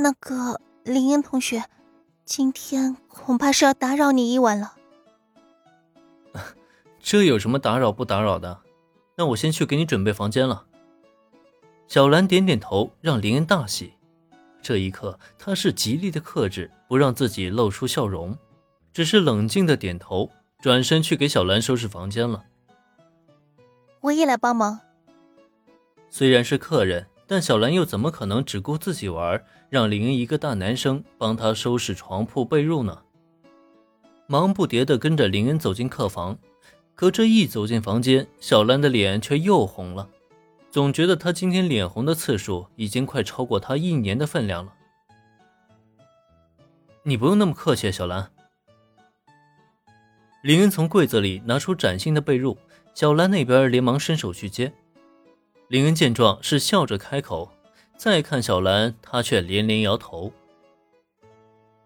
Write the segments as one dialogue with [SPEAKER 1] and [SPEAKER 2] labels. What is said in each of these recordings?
[SPEAKER 1] 那个林恩同学，今天恐怕是要打扰你一晚了。
[SPEAKER 2] 这有什么打扰不打扰的？那我先去给你准备房间了。小兰点点头，让林恩大喜。这一刻，她是极力的克制，不让自己露出笑容，只是冷静的点头，转身去给小兰收拾房间了。
[SPEAKER 1] 我也来帮忙。
[SPEAKER 2] 虽然是客人，但小兰又怎么可能只顾自己玩，让林恩一个大男生帮她收拾床铺被褥呢？忙不迭地跟着林恩走进客房，可这一走进房间，小兰的脸却又红了，总觉得她今天脸红的次数已经快超过她一年的分量了。你不用那么客气，小兰。林恩从柜子里拿出崭新的被褥，小兰那边连忙伸手去接。林恩见状是笑着开口，再看小兰，她却连连摇头。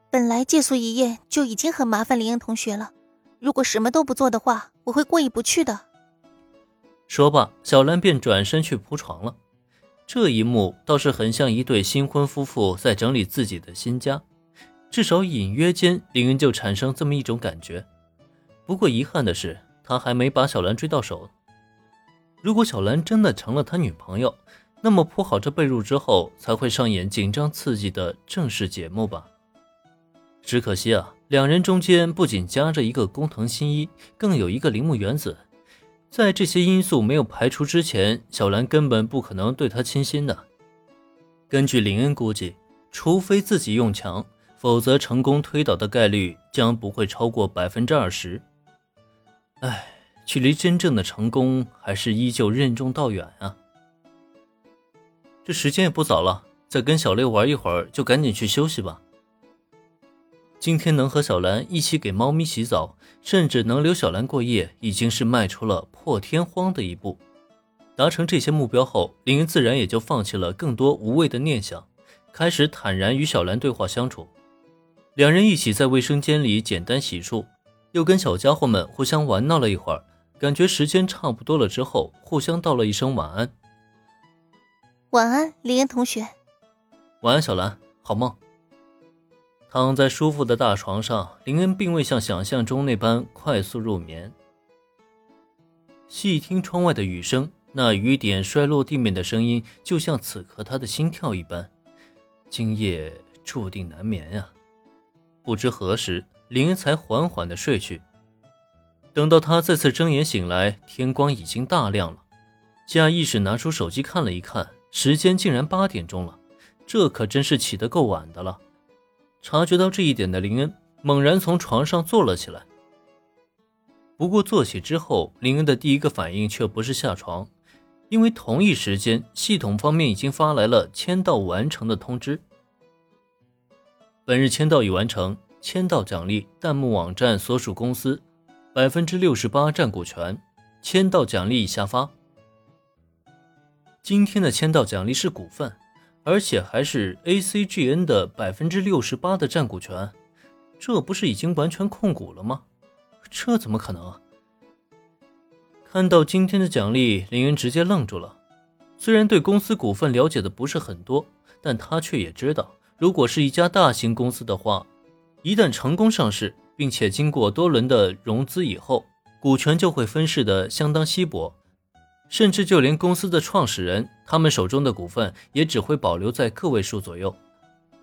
[SPEAKER 1] 本来借宿一夜就已经很麻烦林恩同学了，如果什么都不做的话，我会过意不去的。
[SPEAKER 2] 说罢，小兰便转身去铺床了。这一幕倒是很像一对新婚夫妇在整理自己的新家，至少隐约间，林恩就产生这么一种感觉。不过遗憾的是，他还没把小兰追到手。如果小兰真的成了他女朋友，那么铺好这被褥之后，才会上演紧张刺激的正式节目吧。只可惜啊，两人中间不仅夹着一个工藤新一，更有一个铃木原子。在这些因素没有排除之前，小兰根本不可能对他倾心的。根据林恩估计，除非自己用强，否则成功推倒的概率将不会超过百分之二十。距离真正的成功还是依旧任重道远啊！这时间也不早了，再跟小六玩一会儿，就赶紧去休息吧。今天能和小兰一起给猫咪洗澡，甚至能留小兰过夜，已经是迈出了破天荒的一步。达成这些目标后，林云自然也就放弃了更多无谓的念想，开始坦然与小兰对话相处。两人一起在卫生间里简单洗漱，又跟小家伙们互相玩闹了一会儿。感觉时间差不多了之后，互相道了一声晚安。
[SPEAKER 1] 晚安，林恩同学。
[SPEAKER 2] 晚安，小兰，好梦。躺在舒服的大床上，林恩并未像想象中那般快速入眠。细听窗外的雨声，那雨点摔落地面的声音，就像此刻他的心跳一般。今夜注定难眠呀。不知何时，林恩才缓缓的睡去。等到他再次睁眼醒来，天光已经大亮了。下意识拿出手机看了一看，时间竟然八点钟了，这可真是起得够晚的了。察觉到这一点的林恩猛然从床上坐了起来。不过坐起之后，林恩的第一个反应却不是下床，因为同一时间系统方面已经发来了签到完成的通知。本日签到已完成，签到奖励弹幕网站所属公司。百分之六十八占股权，签到奖励已下发。今天的签到奖励是股份，而且还是 ACGN 的百分之六十八的占股权，这不是已经完全控股了吗？这怎么可能？看到今天的奖励，林云直接愣住了。虽然对公司股份了解的不是很多，但他却也知道，如果是一家大型公司的话，一旦成功上市。并且经过多轮的融资以后，股权就会分饰的相当稀薄，甚至就连公司的创始人他们手中的股份也只会保留在个位数左右。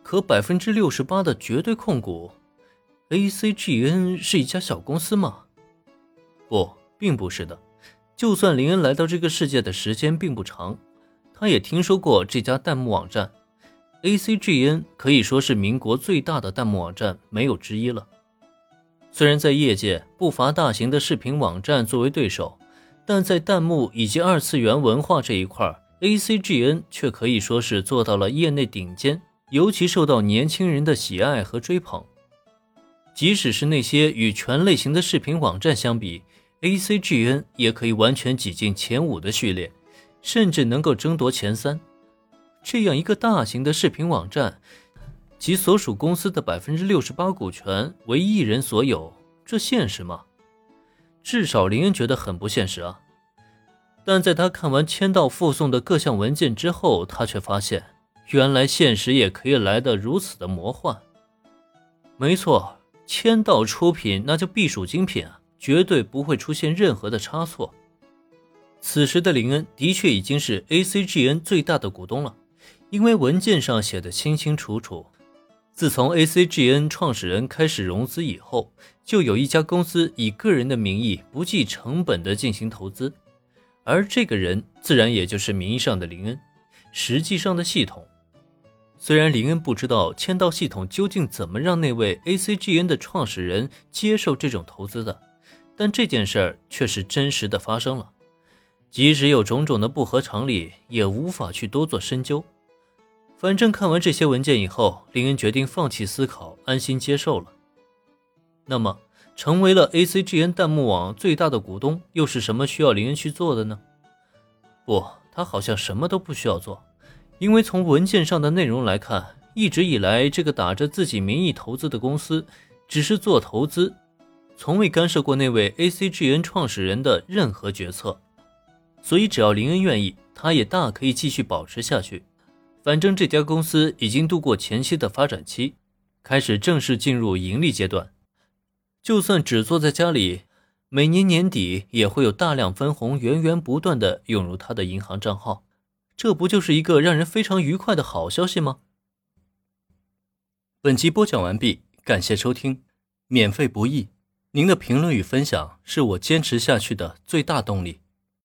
[SPEAKER 2] 可百分之六十八的绝对控股，ACGN 是一家小公司吗？不，并不是的。就算林恩来到这个世界的时间并不长，他也听说过这家弹幕网站。ACGN 可以说是民国最大的弹幕网站，没有之一了。虽然在业界不乏大型的视频网站作为对手，但在弹幕以及二次元文化这一块，ACGN 却可以说是做到了业内顶尖，尤其受到年轻人的喜爱和追捧。即使是那些与全类型的视频网站相比，ACGN 也可以完全挤进前五的序列，甚至能够争夺前三。这样一个大型的视频网站。其所属公司的百分之六十八股权为一人所有，这现实吗？至少林恩觉得很不现实啊。但在他看完签到附送的各项文件之后，他却发现，原来现实也可以来得如此的魔幻。没错，签到出品那就必属精品啊，绝对不会出现任何的差错。此时的林恩的确已经是 ACGN 最大的股东了，因为文件上写的清清楚楚。自从 ACGN 创始人开始融资以后，就有一家公司以个人的名义不计成本的进行投资，而这个人自然也就是名义上的林恩，实际上的系统。虽然林恩不知道签到系统究竟怎么让那位 ACGN 的创始人接受这种投资的，但这件事儿却是真实的发生了。即使有种种的不合常理，也无法去多做深究。反正看完这些文件以后，林恩决定放弃思考，安心接受了。那么，成为了 ACGN 弹幕网最大的股东，又是什么需要林恩去做的呢？不，他好像什么都不需要做，因为从文件上的内容来看，一直以来这个打着自己名义投资的公司，只是做投资，从未干涉过那位 ACGN 创始人的任何决策。所以，只要林恩愿意，他也大可以继续保持下去。反正这家公司已经度过前期的发展期，开始正式进入盈利阶段。就算只坐在家里，每年年底也会有大量分红源源不断的涌入他的银行账号，这不就是一个让人非常愉快的好消息吗？本集播讲完毕，感谢收听，免费不易，您的评论与分享是我坚持下去的最大动力。